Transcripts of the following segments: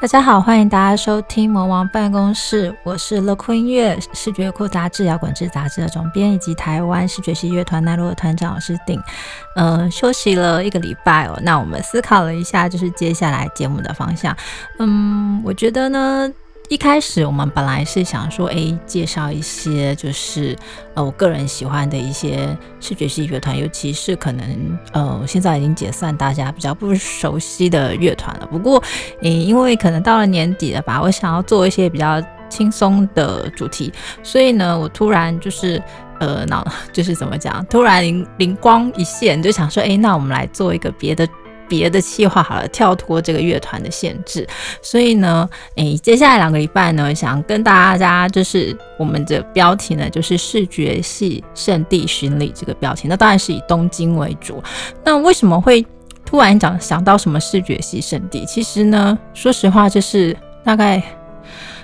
大家好，欢迎大家收听魔王办公室，我是乐酷音乐视觉库杂志摇滚志杂志的总编，以及台湾视觉系乐团奈落的团长，我是鼎。嗯，休息了一个礼拜哦，那我们思考了一下，就是接下来节目的方向。嗯，我觉得呢。一开始我们本来是想说，哎，介绍一些就是呃我个人喜欢的一些视觉系乐团，尤其是可能呃现在已经解散，大家比较不熟悉的乐团了。不过，诶，因为可能到了年底了吧，我想要做一些比较轻松的主题，所以呢，我突然就是呃脑 就是怎么讲，突然灵灵光一现，就想说，哎，那我们来做一个别的。别的计划好了，跳脱这个乐团的限制，所以呢，诶，接下来两个礼拜呢，想跟大家就是我们的标题呢，就是视觉系圣地巡礼这个标题，那当然是以东京为主。那为什么会突然讲想到什么视觉系圣地？其实呢，说实话，就是大概。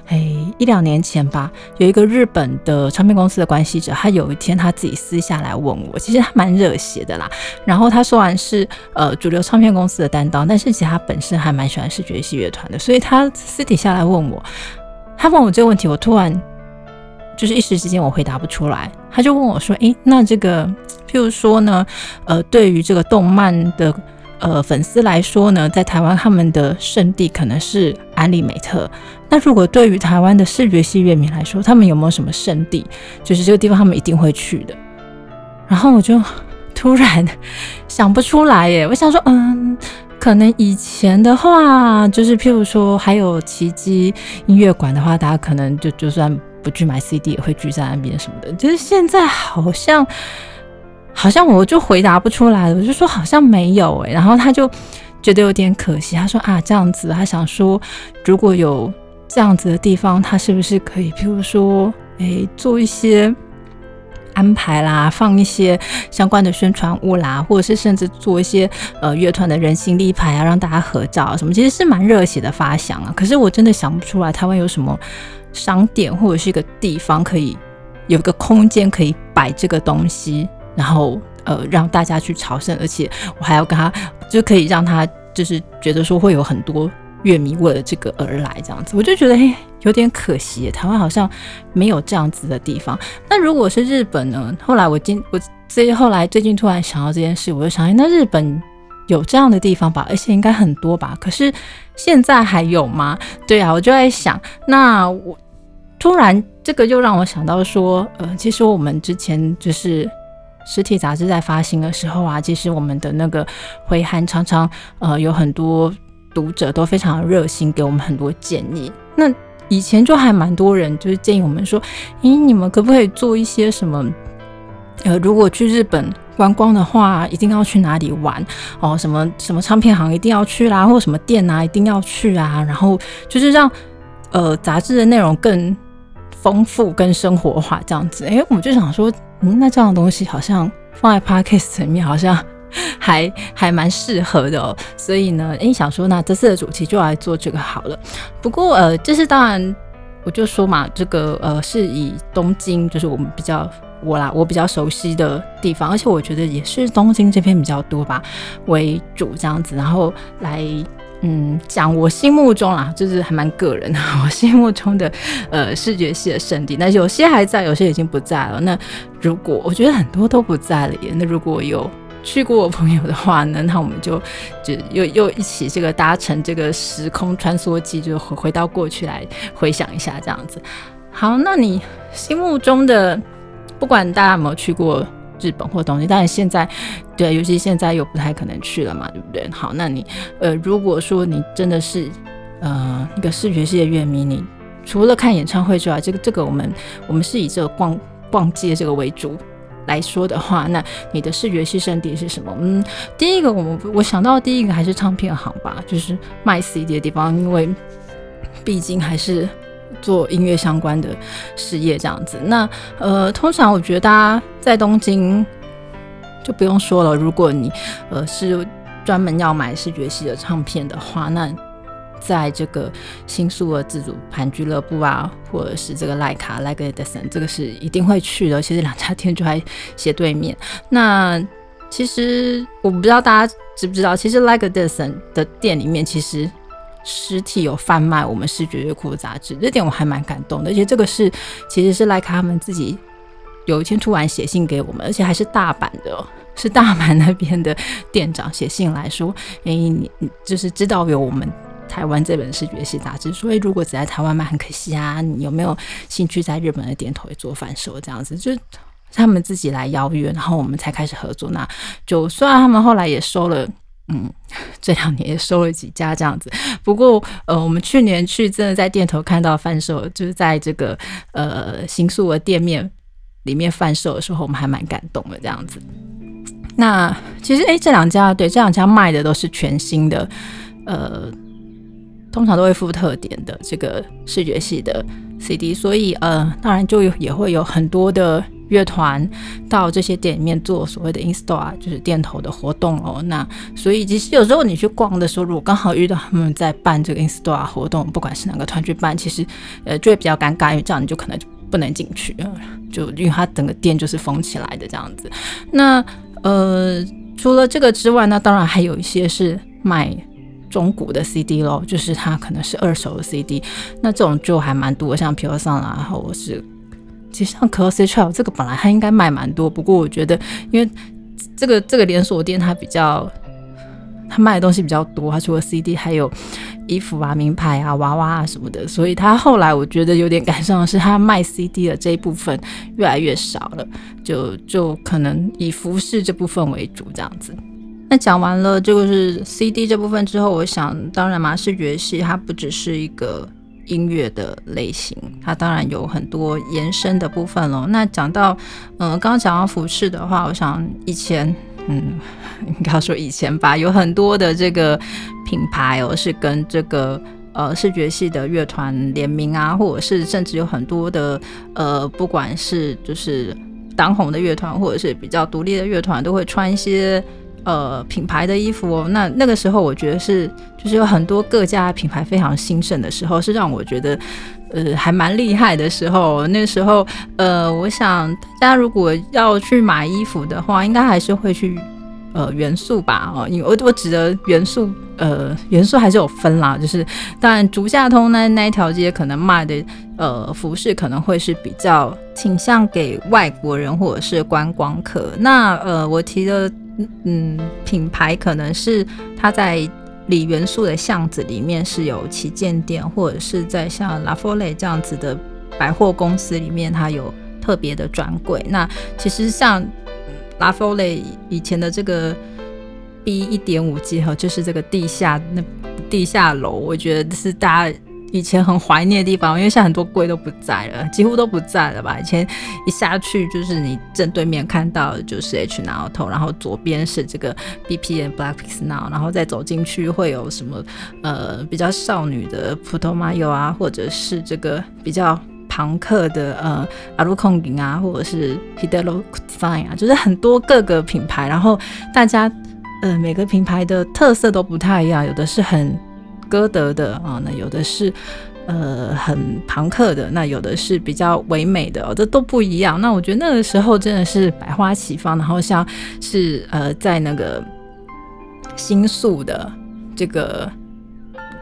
哎，一两年前吧，有一个日本的唱片公司的关系者，他有一天他自己私下来问我，其实他蛮热血的啦。然后他说完是呃主流唱片公司的担当，但是其实他本身还蛮喜欢视觉系乐团的，所以他私底下来问我，他问我这个问题，我突然就是一时之间我回答不出来，他就问我说，诶，那这个譬如说呢，呃，对于这个动漫的。呃，粉丝来说呢，在台湾他们的圣地可能是安利美特。那如果对于台湾的视觉系乐迷来说，他们有没有什么圣地，就是这个地方他们一定会去的？然后我就突然想不出来耶。我想说，嗯，可能以前的话，就是譬如说还有奇迹音乐馆的话，大家可能就就算不去买 CD 也会聚在那边什么的。就是现在好像。好像我就回答不出来了，我就说好像没有哎，然后他就觉得有点可惜，他说啊这样子，他想说如果有这样子的地方，他是不是可以，譬如说哎做一些安排啦，放一些相关的宣传物啦，或者是甚至做一些呃乐团的人形立牌啊，让大家合照什么，其实是蛮热血的发想啊。可是我真的想不出来，台湾有什么商店或者是一个地方可以有一个空间可以摆这个东西。然后，呃，让大家去朝圣，而且我还要跟他，就可以让他就是觉得说会有很多乐迷为了这个而来，这样子，我就觉得嘿有点可惜，台湾好像没有这样子的地方。那如果是日本呢？后来我今我最后来最近突然想到这件事，我就想，那日本有这样的地方吧？而且应该很多吧？可是现在还有吗？对啊，我就在想，那我突然这个又让我想到说，呃，其实我们之前就是。实体杂志在发行的时候啊，其实我们的那个回函常常呃有很多读者都非常热心，给我们很多建议。那以前就还蛮多人就是建议我们说，咦，你们可不可以做一些什么？呃，如果去日本观光的话，一定要去哪里玩哦？什么什么唱片行一定要去啦，或什么店啊一定要去啊？然后就是让呃杂志的内容更丰富、更生活化这样子。哎，我们就想说。嗯，那这样的东西好像放在 podcast 层面，好像 还还蛮适合的哦。所以呢，诶，想说那这次的主题就来做这个好了。不过呃，这是当然，我就说嘛，这个呃是以东京，就是我们比较我啦，我比较熟悉的地方，而且我觉得也是东京这边比较多吧为主这样子，然后来。嗯，讲我心目中啦，就是还蛮个人的，我心目中的呃视觉系的圣地，那有些还在，有些已经不在了。那如果我觉得很多都不在了耶，那如果有去过我朋友的话呢，那我们就就又又一起这个搭乘这个时空穿梭机，就回回到过去来回想一下这样子。好，那你心目中的不管大家有没有去过。日本或东西，但是现在，对，尤其现在又不太可能去了嘛，对不对？好，那你，呃，如果说你真的是，呃，一个视觉系的乐迷，你除了看演唱会之外，这个这个我们我们是以这个逛逛街这个为主来说的话，那你的视觉系圣地是什么？嗯，第一个，我们我想到第一个还是唱片行吧，就是卖 CD 的地方，因为毕竟还是。做音乐相关的事业这样子，那呃，通常我觉得大家在东京就不用说了。如果你呃是专门要买视觉系的唱片的话，那在这个新宿的自主盘俱乐部啊，或者是这个赖卡 l i k e Edison，这个是一定会去的。其实两家店就在斜对面。那其实我不知道大家知不知道，其实 l i k e Edison 的店里面其实。实体有贩卖我们视觉乐库杂志，这点我还蛮感动的。而且这个是其实是莱卡他们自己有一天突然写信给我们，而且还是大阪的，是大阪那边的店长写信来说：“哎，你就是知道有我们台湾这本视觉系杂志，所以如果只在台湾卖很可惜啊，你有没有兴趣在日本的店头也做贩售？这样子就他们自己来邀约，然后我们才开始合作。那就虽然他们后来也收了。”嗯，这两年也收了几家这样子。不过，呃，我们去年去真的在店头看到贩售，就是在这个呃新宿的店面里面贩售的时候，我们还蛮感动的这样子。那其实，哎，这两家对这两家卖的都是全新的，呃，通常都会附特点的这个视觉系的 CD，所以呃，当然就也会有很多的。乐团到这些店里面做所谓的 install，就是店头的活动哦。那所以其实有时候你去逛的时候，如果刚好遇到他们在办这个 install 活动，不管是哪个团去办，其实呃就会比较尴尬，因为这样你就可能就不能进去，就因为它整个店就是封起来的这样子。那呃除了这个之外，那当然还有一些是卖中古的 CD 咯，就是它可能是二手的 CD，那这种就还蛮多，像 Pure Sound 啦，或者是。其实像 Close Trail 这个本来它应该卖蛮多，不过我觉得因为这个这个连锁店它比较，它卖的东西比较多，它除了 CD 还有衣服啊、名牌啊、娃娃啊什么的，所以它后来我觉得有点赶上的是，它卖 CD 的这一部分越来越少了，就就可能以服饰这部分为主这样子。那讲完了就是 CD 这部分之后，我想当然嘛，视觉系它不只是一个。音乐的类型，它当然有很多延伸的部分了。那讲到，嗯，刚刚讲到服饰的话，我想以前，嗯，应该说以前吧，有很多的这个品牌哦，是跟这个呃视觉系的乐团联名啊，或者是甚至有很多的呃，不管是就是当红的乐团，或者是比较独立的乐团，都会穿一些。呃，品牌的衣服哦，那那个时候我觉得是，就是有很多各家品牌非常兴盛的时候，是让我觉得，呃，还蛮厉害的时候。那时候，呃，我想大家如果要去买衣服的话，应该还是会去呃元素吧，哦，因为我我指的元素，呃，元素还是有分啦，就是当然竹下通那那一条街可能卖的呃服饰可能会是比较倾向给外国人或者是观光客。那呃，我提的。嗯，品牌可能是它在里元素的巷子里面是有旗舰店，或者是在像拉夫雷这样子的百货公司里面，它有特别的专柜。那其实像拉夫雷以前的这个 B 一点五 G 哈，就是这个地下那地下楼，我觉得是大家。以前很怀念的地方，因为现在很多柜都不在了，几乎都不在了吧？以前一下去就是你正对面看到就是 H Now 头，然后左边是这个 B P N Black Pink Now，然后再走进去会有什么呃比较少女的普通马友啊，或者是这个比较朋克的呃阿鲁空影啊，或者是 Hidelo Design 啊，就是很多各个品牌，然后大家呃每个品牌的特色都不太一样，有的是很。歌德的啊，那有的是呃很朋克的，那有的是比较唯美的，这都不一样。那我觉得那个时候真的是百花齐放，然后像是呃在那个新宿的这个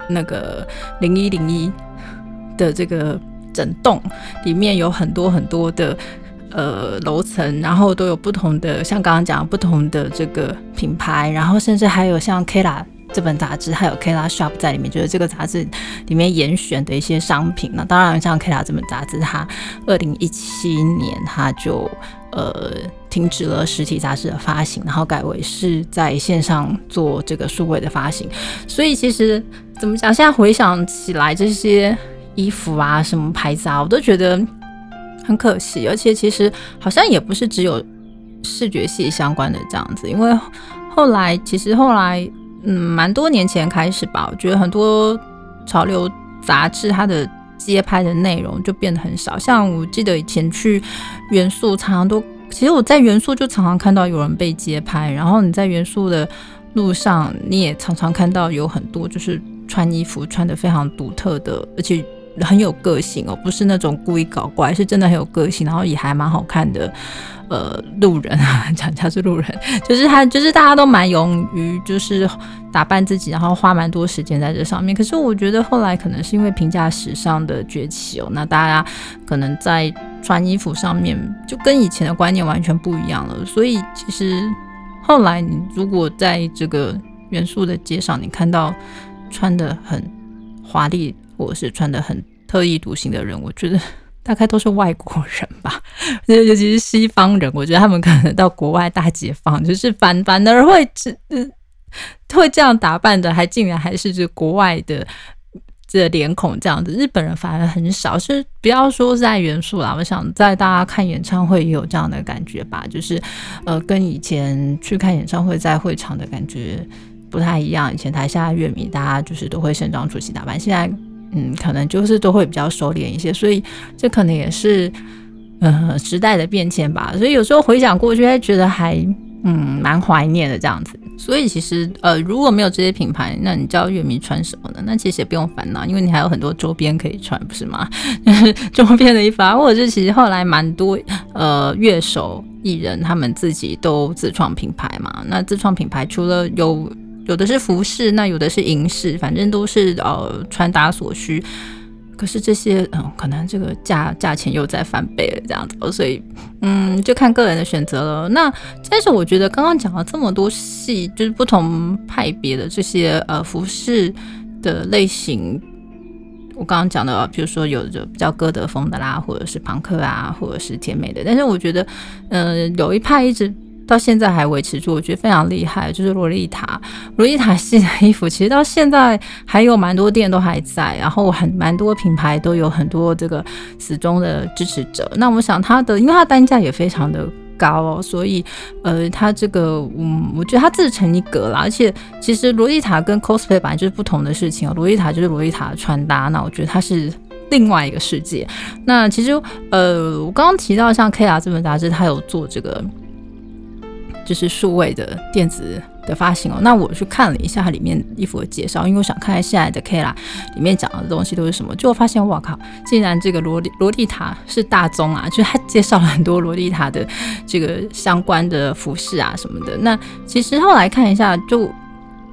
那个零一零一的这个整栋里面有很多很多的呃楼层，然后都有不同的，像刚刚讲不同的这个品牌，然后甚至还有像 Kara。这本杂志还有 Kla Shop 在里面，就是这个杂志里面严选的一些商品。那当然，像 Kla 这本杂志，它二零一七年它就呃停止了实体杂志的发行，然后改为是在线上做这个数位的发行。所以其实怎么讲，现在回想起来，这些衣服啊，什么牌子啊，我都觉得很可惜。而且其实好像也不是只有视觉系相关的这样子，因为后来其实后来。嗯，蛮多年前开始吧，我觉得很多潮流杂志它的街拍的内容就变得很少。像我记得以前去元素，常常都，其实我在元素就常常看到有人被街拍，然后你在元素的路上，你也常常看到有很多就是穿衣服穿的非常独特的，而且很有个性哦，不是那种故意搞怪，是真的很有个性，然后也还蛮好看的。呃，路人啊，讲他是路人，就是他，就是大家都蛮勇于，就是打扮自己，然后花蛮多时间在这上面。可是我觉得后来可能是因为平价时尚的崛起哦，那大家可能在穿衣服上面就跟以前的观念完全不一样了。所以其实后来你如果在这个元素的街上，你看到穿的很华丽，或者是穿的很特立独行的人，我觉得。大概都是外国人吧，尤其是西方人，我觉得他们可能到国外大解放，就是反反而会这会这样打扮的，还竟然还是这国外的这脸孔这样子。日本人反而很少，是不要说在元素啦，我想在大家看演唱会也有这样的感觉吧，就是呃跟以前去看演唱会在会场的感觉不太一样。以前台下乐迷大家就是都会盛装出席打扮，现在。嗯，可能就是都会比较收敛一些，所以这可能也是呃时代的变迁吧。所以有时候回想过去，还觉得还嗯蛮怀念的这样子。所以其实呃如果没有这些品牌，那你叫乐迷穿什么呢？那其实也不用烦恼，因为你还有很多周边可以穿，不是吗？周边的衣服，啊，或者是其实后来蛮多呃乐手艺人他们自己都自创品牌嘛。那自创品牌除了有有的是服饰，那有的是银饰，反正都是呃穿搭所需。可是这些嗯，可能这个价价钱又在翻倍了这样子，所以嗯，就看个人的选择了。那但是我觉得刚刚讲了这么多系，就是不同派别的这些呃服饰的类型，我刚刚讲的，比如说有着比较歌德风的啦，或者是朋克啊，或者是甜美的。但是我觉得，嗯，有一派一直。到现在还维持住，我觉得非常厉害。就是洛丽塔，洛丽塔系的衣服，其实到现在还有蛮多店都还在，然后很蛮多品牌都有很多这个死忠的支持者。那我想它的，因为它单价也非常的高哦，所以呃，它这个嗯，我觉得它自成一格啦。而且其实洛丽塔跟 cosplay 本来就是不同的事情哦。洛丽塔就是洛丽塔的穿搭，那我觉得它是另外一个世界。那其实呃，我刚刚提到像 K R 这本杂志，它有做这个。就是数位的电子的发行哦，那我去看了一下它里面衣服的介绍，因为我想看看现在的 K 啦里面讲的东西都是什么，就发现哇靠，竟然这个罗罗丽塔是大宗啊，就是他介绍了很多罗丽塔的这个相关的服饰啊什么的。那其实后来看一下，就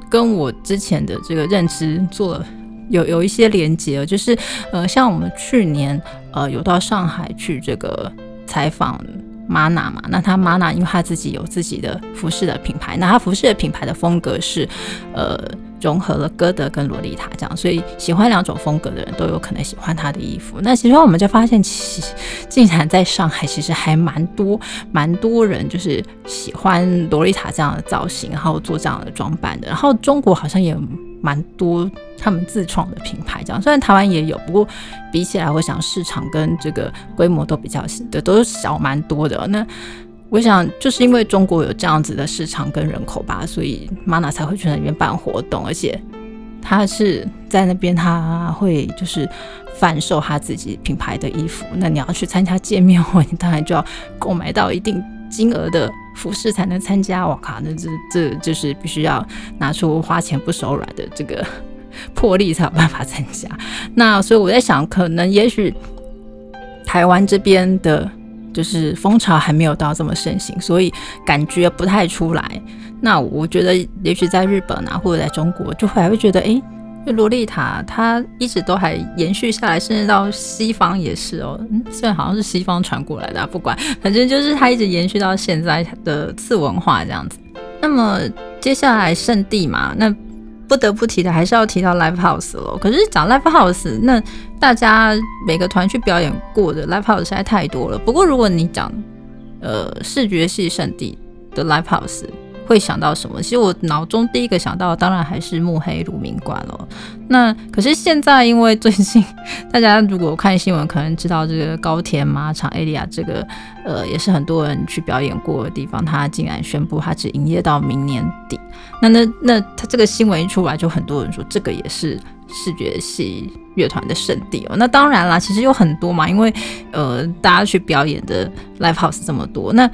跟我之前的这个认知做了有有一些连接，就是呃，像我们去年呃有到上海去这个采访。玛娜嘛，那他玛娜因为他自己有自己的服饰的品牌，那他服饰的品牌的风格是，呃，融合了歌德跟洛丽塔这样，所以喜欢两种风格的人都有可能喜欢他的衣服。那其实我们就发现，其竟然在上海其实还蛮多蛮多人就是喜欢洛丽塔这样的造型，然后做这样的装扮的。然后中国好像也。蛮多他们自创的品牌，这样虽然台湾也有，不过比起来，我想市场跟这个规模都比较的都是小蛮多的。那我想就是因为中国有这样子的市场跟人口吧，所以 Mana 才会去那边办活动，而且他是在那边他会就是贩售他自己品牌的衣服。那你要去参加见面会，你当然就要购买到一定金额的。服饰才能参加，我靠，那这这就是必须要拿出花钱不手软的这个 魄力才有办法参加。那所以我在想，可能也许台湾这边的，就是风潮还没有到这么盛行，所以感觉不太出来。那我觉得，也许在日本啊，或者在中国，就会还会觉得，哎。就洛丽塔，它一直都还延续下来，甚至到西方也是哦。嗯，虽然好像是西方传过来的，不管，反正就是它一直延续到现在的次文化这样子。那么接下来圣地嘛，那不得不提的还是要提到 Live House 了。可是讲 Live House，那大家每个团去表演过的 Live House 实在太多了。不过如果你讲呃视觉系圣地的 Live House，会想到什么？其实我脑中第一个想到，当然还是慕黑鲁明馆了。那可是现在，因为最近大家如果看新闻，可能知道这个高田马场 A 利亚这个，呃，也是很多人去表演过的地方，它竟然宣布它只营业到明年底。那那那它这个新闻一出来，就很多人说这个也是视觉系乐团的圣地哦。那当然啦，其实有很多嘛，因为呃，大家去表演的 live house 这么多，那。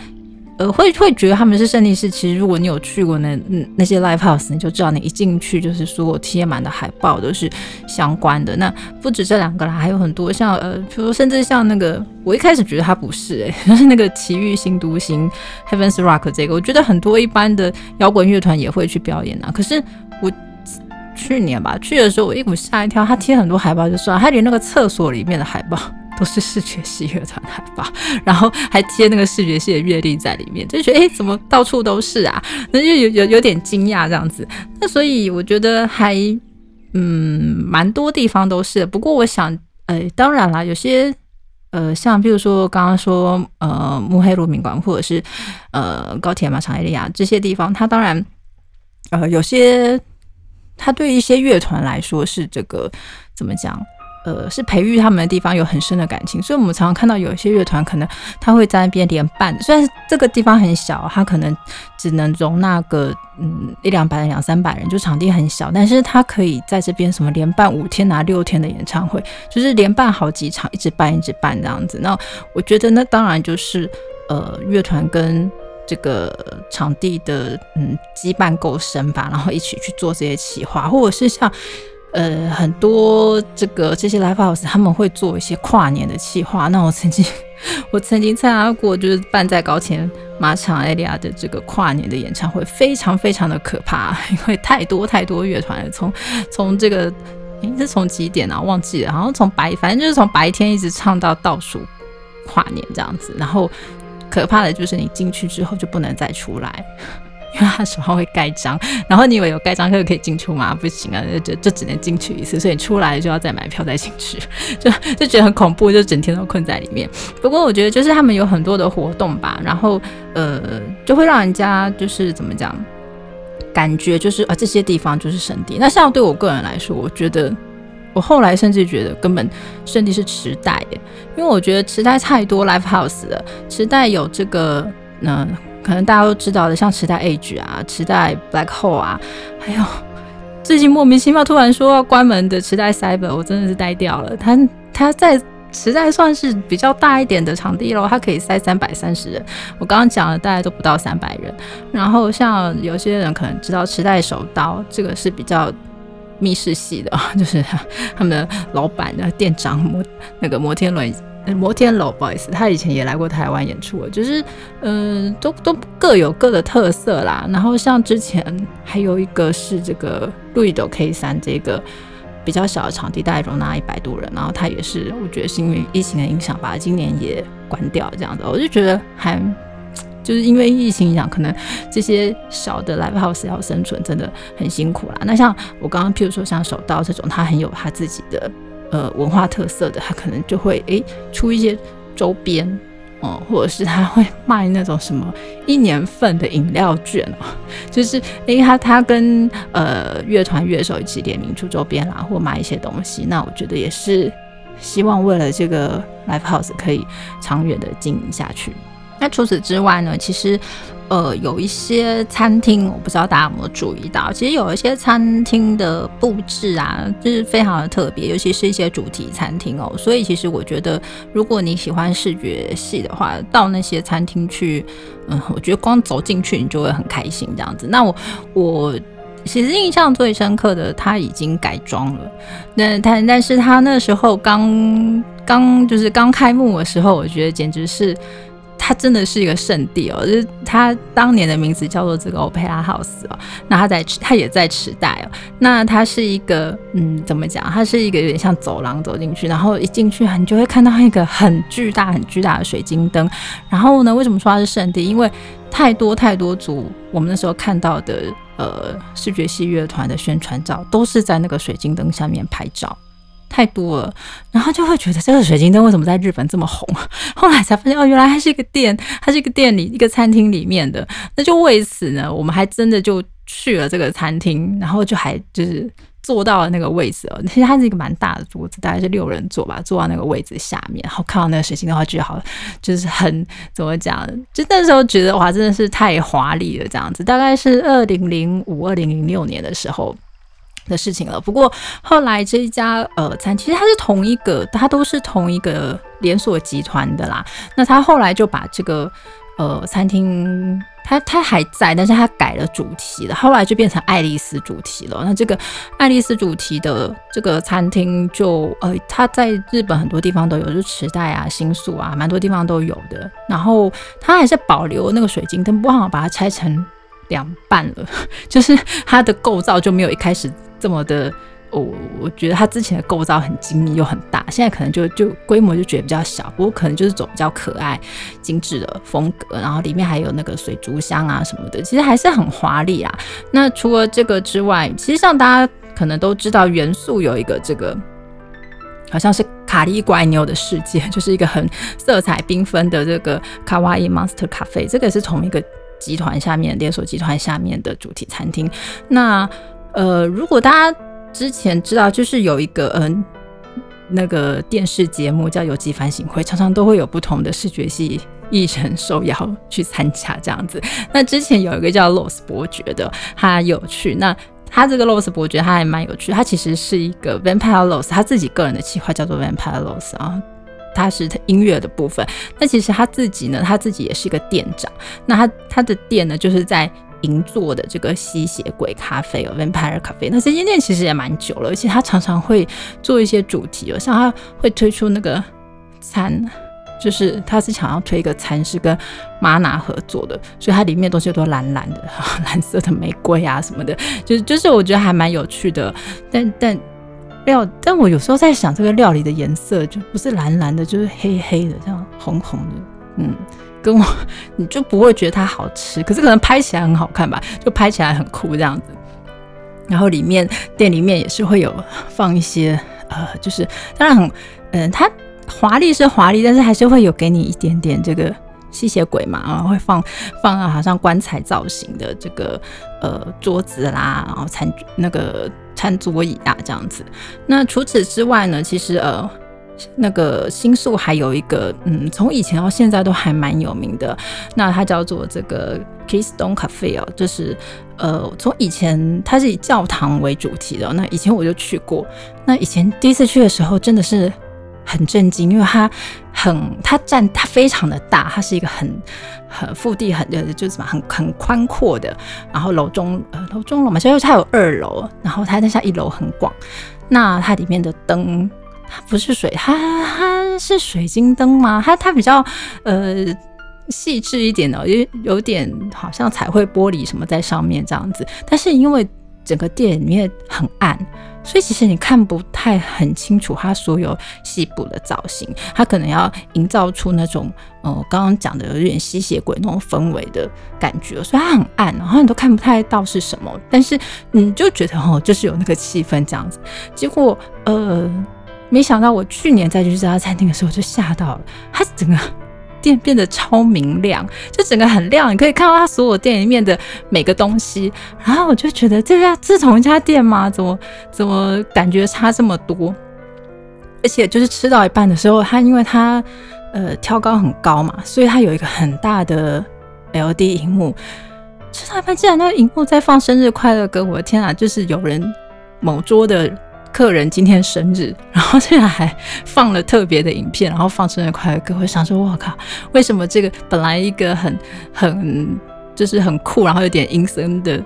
呃，会会觉得他们是胜利式。其实如果你有去过那那些 live house，你就知道，你一进去就是所有贴满的海报都是相关的。那不止这两个啦，还有很多像呃，比如甚至像那个，我一开始觉得他不是诶，就 是那个奇遇新独行 Heaven's Rock 这个，我觉得很多一般的摇滚乐团也会去表演啊。可是我去年吧去的时候，我一股吓一跳，他贴很多海报就算，他连那个厕所里面的海报。都是视觉系乐团海报，然后还贴那个视觉系的乐历在里面，就觉得哎，怎么到处都是啊？那就有有有点惊讶这样子。那所以我觉得还嗯，蛮多地方都是。不过我想，呃，当然啦，有些呃，像比如说刚刚说呃，慕黑路宾馆或者是呃高铁马场埃利亚这些地方，它当然呃有些，它对一些乐团来说是这个怎么讲？呃，是培育他们的地方，有很深的感情，所以我们常常看到有一些乐团，可能他会在那边连办。虽然这个地方很小，他可能只能容纳个嗯一两百人、两三百人，就场地很小，但是他可以在这边什么连办五天拿六天的演唱会，就是连办好几场，一直办一直办这样子。那我觉得那当然就是呃乐团跟这个场地的嗯羁绊够深吧，然后一起去做这些企划，或者是像。呃，很多这个这些 live house 他们会做一些跨年的企划。那我曾经 我曾经参加过，就是办在高前马场艾利亚的这个跨年的演唱会，非常非常的可怕，因为太多太多乐团了，从从这个是从几点啊？忘记了，好像从白，反正就是从白天一直唱到倒数跨年这样子。然后可怕的就是你进去之后就不能再出来。因为他手上会盖章，然后你以为有盖章就可以进出吗？不行啊，就就只能进去一次，所以出来就要再买票再进去，就就觉得很恐怖，就整天都困在里面。不过我觉得就是他们有很多的活动吧，然后呃就会让人家就是怎么讲，感觉就是啊这些地方就是圣地。那像对我个人来说，我觉得我后来甚至觉得根本圣地是池袋耶，因为我觉得池袋太多 live house 了，池袋有这个嗯。可能大家都知道的，像池袋 Age 啊，池袋 Black Hole 啊，还有最近莫名其妙突然说要关门的池袋 Cyber，我真的是呆掉了。它它在池袋算是比较大一点的场地喽，它可以塞三百三十人。我刚刚讲的大概都不到三百人。然后像有些人可能知道池袋手刀，这个是比较密室系的，就是他们的老板的店长摩那个摩天轮。摩天楼，不好意思，他以前也来过台湾演出，就是，嗯，都都各有各的特色啦。然后像之前还有一个是这个路易斗 K 三，这个比较小的场地，大概容纳一百多人，然后他也是，我觉得是因为疫情的影响吧，今年也关掉这样子。我就觉得还就是因为疫情影响，可能这些小的 live house 要生存真的很辛苦啦。那像我刚刚譬如说像手道这种，他很有他自己的。呃，文化特色的，他可能就会诶出一些周边哦，或者是他会卖那种什么一年份的饮料券哦，就是因为他他跟呃乐团乐手一起联名出周边啦，或买一些东西，那我觉得也是希望为了这个 live house 可以长远的经营下去。那除此之外呢，其实。呃，有一些餐厅，我不知道大家有没有注意到，其实有一些餐厅的布置啊，就是非常的特别，尤其是一些主题餐厅哦。所以其实我觉得，如果你喜欢视觉系的话，到那些餐厅去，嗯，我觉得光走进去你就会很开心这样子。那我我其实印象最深刻的，他已经改装了，那但但是他那时候刚刚就是刚开幕的时候，我觉得简直是。它真的是一个圣地哦，就是它当年的名字叫做这个欧佩拉 House 哦。那它在它也在池袋哦。那它是一个嗯，怎么讲？它是一个有点像走廊走进去，然后一进去你就会看到一个很巨大、很巨大的水晶灯。然后呢，为什么说它是圣地？因为太多太多组我们那时候看到的呃视觉系乐团的宣传照都是在那个水晶灯下面拍照。太多了，然后就会觉得这个水晶灯为什么在日本这么红？后来才发现哦，原来它是一个店，它是一个店里一个餐厅里面的。那就为此呢，我们还真的就去了这个餐厅，然后就还就是坐到了那个位置哦。其实它是一个蛮大的桌子，大概是六人坐吧，坐到那个位置下面，然后看到那个水晶的话，觉得好就是很怎么讲？就那时候觉得哇，真的是太华丽了，这样子。大概是二零零五、二零零六年的时候。的事情了。不过后来这一家呃餐，其实它是同一个，它都是同一个连锁集团的啦。那他后来就把这个呃餐厅。它它还在，但是它改了主题了，后来就变成爱丽丝主题了。那这个爱丽丝主题的这个餐厅，就呃，它在日本很多地方都有，就池袋啊、新宿啊，蛮多地方都有的。然后它还是保留那个水晶灯，不好把它拆成两半了，就是它的构造就没有一开始这么的。我我觉得它之前的构造很精密又很大，现在可能就就规模就觉得比较小，不过可能就是走比较可爱、精致的风格，然后里面还有那个水族箱啊什么的，其实还是很华丽啊。那除了这个之外，其实像大家可能都知道，元素有一个这个好像是卡利怪妞的世界，就是一个很色彩缤纷的这个卡哇伊 Monster Cafe，这个是同一个集团下面连锁集团下面的主题餐厅。那呃，如果大家之前知道，就是有一个嗯，那个电视节目叫《有机反省会》，常常都会有不同的视觉系艺人受邀去参加这样子。那之前有一个叫 Los 伯爵的，他有趣。那他这个 Los 伯爵他还蛮有趣，他其实是一个 Vampire Los，他自己个人的企划叫做 Vampire Loss 啊，他是音乐的部分。那其实他自己呢，他自己也是一个店长。那他他的店呢，就是在。银座的这个吸血鬼咖啡哦，Vampire 咖啡，那这间店其实也蛮久了，而且他常常会做一些主题哦，像他会推出那个餐，就是他是想要推一个餐是跟玛娜合作的，所以它里面东西都蓝蓝的，蓝色的玫瑰啊什么的，就是就是我觉得还蛮有趣的，但但料，但我有时候在想这个料理的颜色就不是蓝蓝的，就是黑黑的这样红红的，嗯。跟我，你就不会觉得它好吃，可是可能拍起来很好看吧，就拍起来很酷这样子。然后里面店里面也是会有放一些，呃，就是当然很，嗯，它华丽是华丽，但是还是会有给你一点点这个吸血鬼嘛，然后会放放好像棺材造型的这个呃桌子啦，然后餐那个餐桌椅啊这样子。那除此之外呢，其实呃。那个新宿还有一个，嗯，从以前到现在都还蛮有名的。那它叫做这个 Keystone Cafe 哦，就是呃，从以前它是以教堂为主题的。那以前我就去过，那以前第一次去的时候真的是很震惊，因为它很它占它非常的大，它是一个很很腹地很呃就是什么很很宽阔的，然后楼中呃楼中楼嘛，所以它有二楼，然后它那下一楼很广，那它里面的灯。它不是水，它它是水晶灯吗？它它比较呃细致一点的，有有点好像彩绘玻璃什么在上面这样子。但是因为整个店里面很暗，所以其实你看不太很清楚它所有细部的造型。它可能要营造出那种呃刚刚讲的有点吸血鬼那种氛围的感觉，所以它很暗，然后你都看不太到是什么。但是你就觉得哦，就是有那个气氛这样子。结果呃。没想到我去年再去这家餐厅的时候就吓到了，它整个店变得超明亮，就整个很亮，你可以看到它所有店里面的每个东西。然后我就觉得这家是同一家店吗？怎么怎么感觉差这么多？而且就是吃到一半的时候，它因为它呃挑高很高嘛，所以它有一个很大的 LED 荧幕。吃到一半竟然那个荧幕在放生日快乐歌，我的天啊！就是有人某桌的。客人今天生日，然后现在还放了特别的影片，然后放生日快乐歌。我想说，我靠，为什么这个本来一个很很就是很酷，然后有点阴森的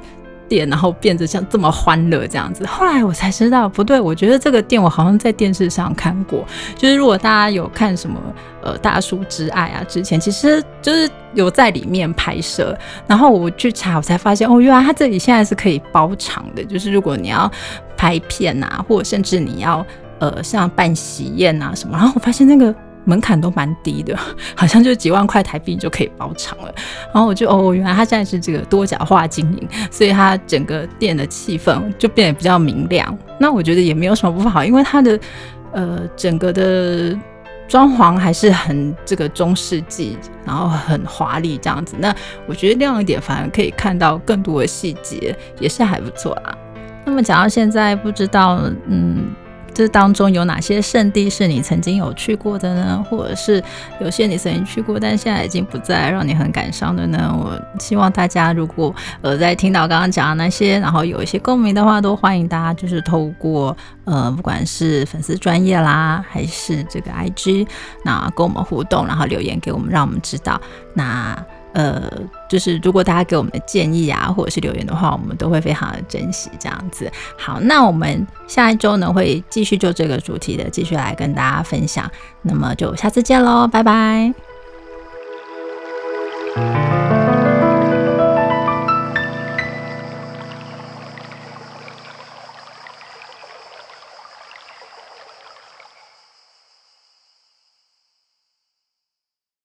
店，然后变得像这么欢乐这样子？后来我才知道，不对，我觉得这个店我好像在电视上看过。就是如果大家有看什么呃《大叔之爱》啊，之前其实就是有在里面拍摄，然后我去查，我才发现哦，原来他这里现在是可以包场的，就是如果你要。拍片呐，或者甚至你要呃像办喜宴啊什么，然后我发现那个门槛都蛮低的，好像就几万块台币就可以包场了。然后我就哦，原来他现在是这个多角化经营，所以他整个店的气氛就变得比较明亮。那我觉得也没有什么不好，因为它的呃整个的装潢还是很这个中世纪，然后很华丽这样子。那我觉得亮一点，反而可以看到更多的细节，也是还不错啦。那么讲到现在，不知道嗯，这当中有哪些圣地是你曾经有去过的呢？或者是有些你曾经去过，但现在已经不在，让你很感伤的呢？我希望大家如果呃在听到刚刚讲的那些，然后有一些共鸣的话，都欢迎大家就是透过呃不管是粉丝专业啦，还是这个 IG，那跟我们互动，然后留言给我们，让我们知道那。呃，就是如果大家给我们的建议啊，或者是留言的话，我们都会非常的珍惜这样子。好，那我们下一周呢会继续就这个主题的继续来跟大家分享，那么就下次见喽，拜拜。